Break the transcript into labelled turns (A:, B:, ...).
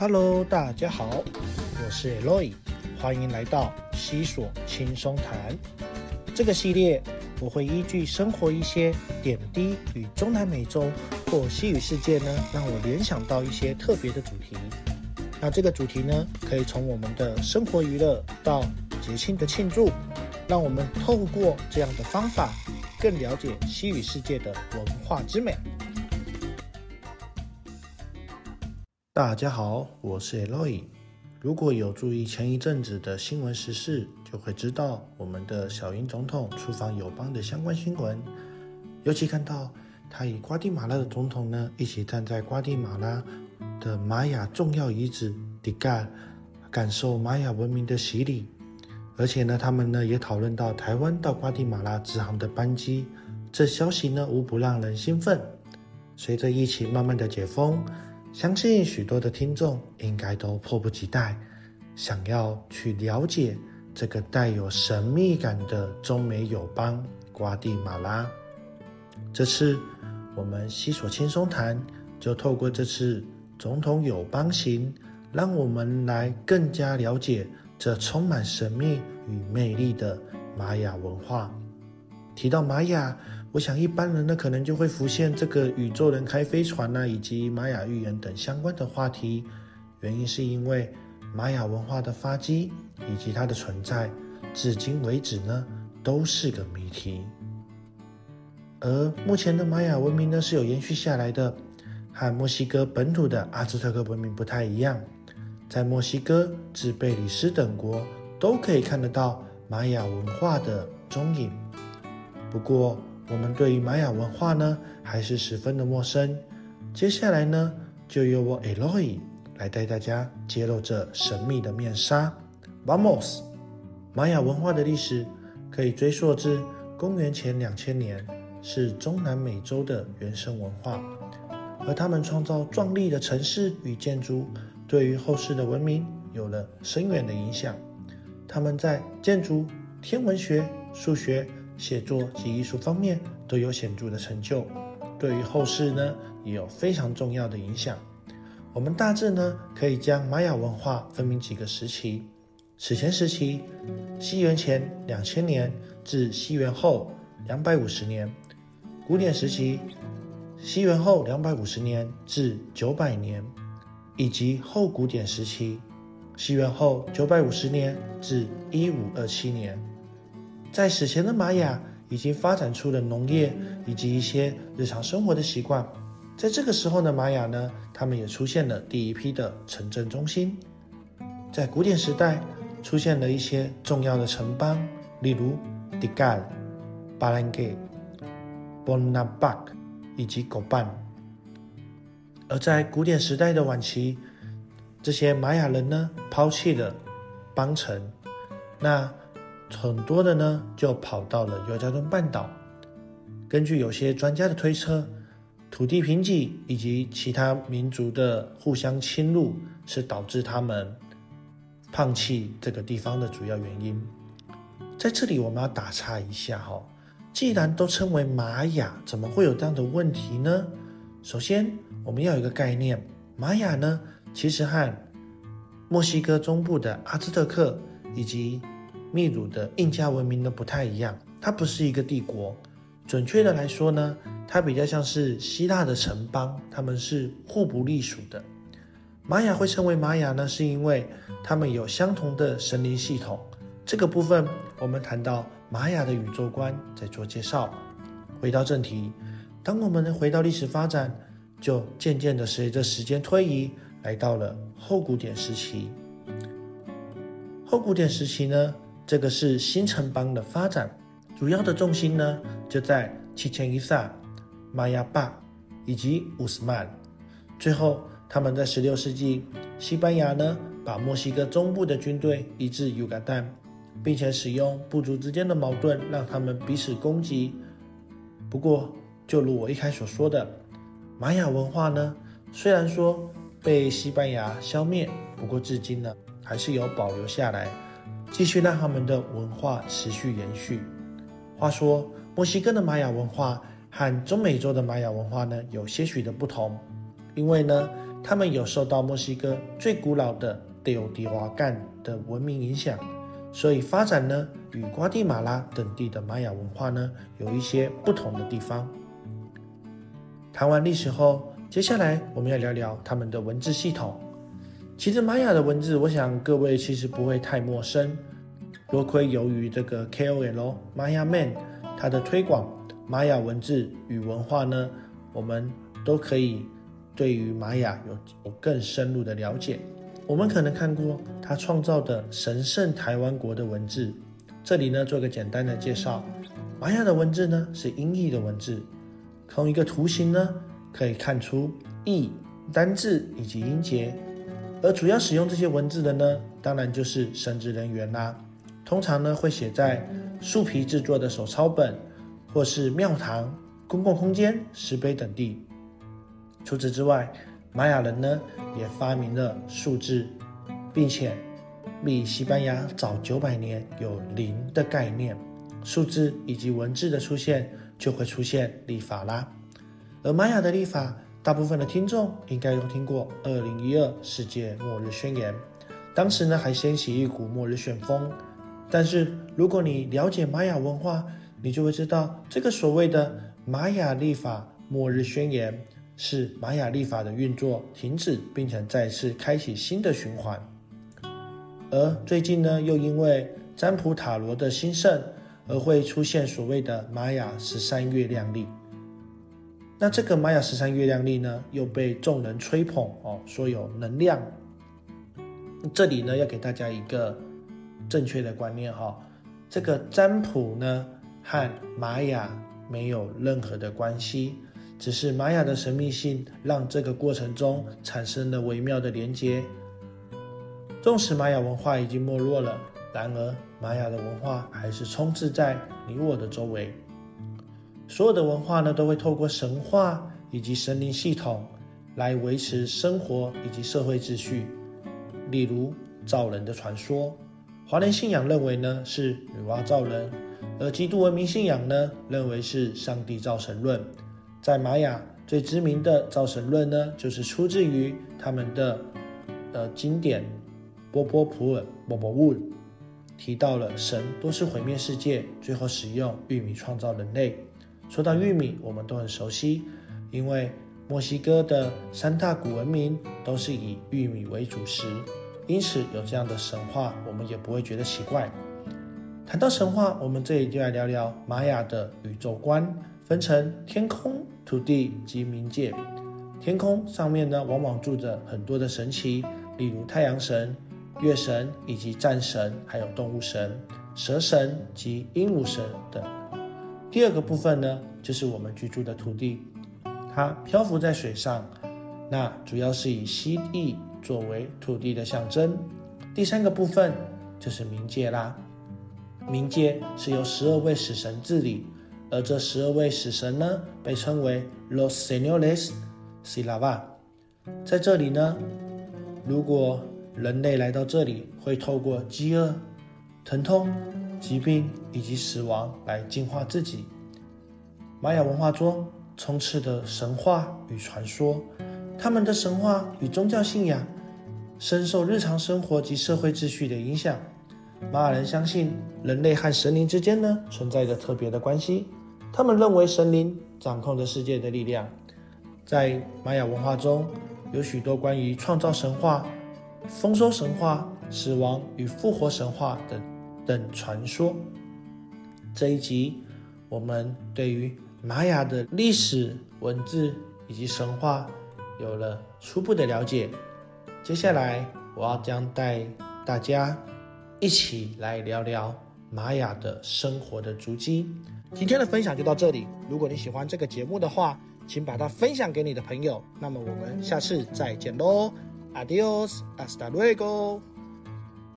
A: Hello，大家好，我是 Eloy，欢迎来到西索轻松谈。这个系列我会依据生活一些点滴与中南美洲或西语世界呢，让我联想到一些特别的主题。那这个主题呢，可以从我们的生活娱乐到节庆的庆祝，让我们透过这样的方法，更了解西语世界的文化之美。大家好，我是 Eloy。如果有注意前一阵子的新闻时事，就会知道我们的小英总统出访友邦的相关新闻。尤其看到他与瓜地马拉的总统呢一起站在瓜地马拉的玛雅重要遗址迪嘎，感受玛雅文明的洗礼。而且呢，他们呢也讨论到台湾到瓜地马拉直航的班机，这消息呢无不让人兴奋。随着疫情慢慢的解封。相信许多的听众应该都迫不及待，想要去了解这个带有神秘感的中美友邦瓜地马拉。这次我们西索轻松谈，就透过这次总统友邦行，让我们来更加了解这充满神秘与魅力的玛雅文化。提到玛雅。我想一般人呢，可能就会浮现这个宇宙人开飞船呐，以及玛雅预言等相关的话题。原因是因为玛雅文化的发迹以及它的存在，至今为止呢，都是个谜题。而目前的玛雅文明呢，是有延续下来的，和墨西哥本土的阿兹特克文明不太一样。在墨西哥至贝里斯等国，都可以看得到玛雅文化的踪影。不过，我们对于玛雅文化呢，还是十分的陌生。接下来呢，就由我 Eloy 来带大家揭露这神秘的面纱。Vamos！玛雅文化的历史可以追溯至公元前两千年，是中南美洲的原生文化。而他们创造壮丽的城市与建筑，对于后世的文明有了深远的影响。他们在建筑、天文学、数学。写作及艺术方面都有显著的成就，对于后世呢也有非常重要的影响。我们大致呢可以将玛雅文化分明几个时期：史前时期，西元前两千年至西元后两百五十年；古典时期，西元后两百五十年至九百年；以及后古典时期，西元后九百五十年至一五二七年。在史前的玛雅已经发展出了农业以及一些日常生活的习惯，在这个时候的玛雅呢，他们也出现了第一批的城镇中心。在古典时代，出现了一些重要的城邦，例如 Digal、Balangay、Bonabak 以及 Goban。而在古典时代的晚期，这些玛雅人呢，抛弃了邦城，那。很多的呢，就跑到了尤加敦半岛。根据有些专家的推测，土地贫瘠以及其他民族的互相侵入，是导致他们放弃这个地方的主要原因。在这里，我们要打岔一下哈，既然都称为玛雅，怎么会有这样的问题呢？首先，我们要有一个概念，玛雅呢，其实和墨西哥中部的阿兹特克以及秘鲁的印加文明呢不太一样，它不是一个帝国，准确的来说呢，它比较像是希腊的城邦，他们是互不隶属的。玛雅会称为玛雅呢，是因为他们有相同的神灵系统。这个部分我们谈到玛雅的宇宙观在做介绍。回到正题，当我们回到历史发展，就渐渐的随着时间推移，来到了后古典时期。后古典时期呢？这个是新城邦的发展，主要的重心呢就在七千伊萨、玛雅巴以及乌斯曼。最后，他们在十六世纪，西班牙呢把墨西哥中部的军队移至尤加丹，并且使用部族之间的矛盾让他们彼此攻击。不过，就如我一开始所说的，玛雅文化呢虽然说被西班牙消灭，不过至今呢还是有保留下来。继续让他们的文化持续延续。话说，墨西哥的玛雅文化和中美洲的玛雅文化呢有些许的不同，因为呢，他们有受到墨西哥最古老的蒂欧迪瓦干的文明影响，所以发展呢与瓜地马拉等地的玛雅文化呢有一些不同的地方。谈完历史后，接下来我们要聊聊他们的文字系统。其实玛雅的文字，我想各位其实不会太陌生。多亏由于这个 KOL Maya Man 它的推广，玛雅文字与文化呢，我们都可以对于玛雅有有更深入的了解。我们可能看过他创造的神圣台湾国的文字，这里呢做个简单的介绍。玛雅的文字呢是音译的文字，从一个图形呢可以看出意、单字以及音节，而主要使用这些文字的呢，当然就是神职人员啦。通常呢会写在树皮制作的手抄本，或是庙堂、公共空间、石碑等地。除此之外，玛雅人呢也发明了数字，并且比西班牙早九百年有零的概念。数字以及文字的出现，就会出现历法啦。而玛雅的历法，大部分的听众应该都听过《二零一二世界末日宣言》，当时呢还掀起一股末日旋风。但是，如果你了解玛雅文化，你就会知道，这个所谓的玛雅历法末日宣言，是玛雅历法的运作停止，并且再次开启新的循环。而最近呢，又因为占卜塔罗的兴盛，而会出现所谓的玛雅十三月亮历。那这个玛雅十三月亮历呢，又被众人吹捧哦，说有能量。这里呢，要给大家一个。正确的观念哈，这个占卜呢和玛雅没有任何的关系，只是玛雅的神秘性让这个过程中产生了微妙的连接。纵使玛雅文化已经没落了，然而玛雅的文化还是充斥在你我的周围。所有的文化呢都会透过神话以及神灵系统来维持生活以及社会秩序，例如造人的传说。华人信仰认为呢是女娲造人，而基督文明信仰呢认为是上帝造神论。在玛雅最知名的造神论呢，就是出自于他们的呃经典波波普尔波波乌提到了神多次毁灭世界，最后使用玉米创造人类。说到玉米，我们都很熟悉，因为墨西哥的三大古文明都是以玉米为主食。因此有这样的神话，我们也不会觉得奇怪。谈到神话，我们这里就来聊聊玛雅的宇宙观，分成天空、土地及冥界。天空上面呢，往往住着很多的神奇，例如太阳神、月神以及战神，还有动物神、蛇神及鹦鹉神等。第二个部分呢，就是我们居住的土地，它漂浮在水上，那主要是以蜥蜴。作为土地的象征，第三个部分就是冥界啦。冥界是由十二位死神治理，而这十二位死神呢，被称为 Los Señores Silava。在这里呢，如果人类来到这里，会透过饥饿、疼痛、疾病以及死亡来净化自己。玛雅文化中充斥的神话与传说。他们的神话与宗教信仰深受日常生活及社会秩序的影响。玛雅人相信人类和神灵之间呢存在着特别的关系。他们认为神灵掌控着世界的力量。在玛雅文化中有许多关于创造神话、丰收神话、死亡与复活神话等等传说。这一集我们对于玛雅的历史文字以及神话。有了初步的了解，接下来我要将带大家一起来聊聊玛雅的生活的足迹。今天的分享就到这里。如果你喜欢这个节目的话，请把它分享给你的朋友。那么我们下次再见喽，Adios，hasta luego。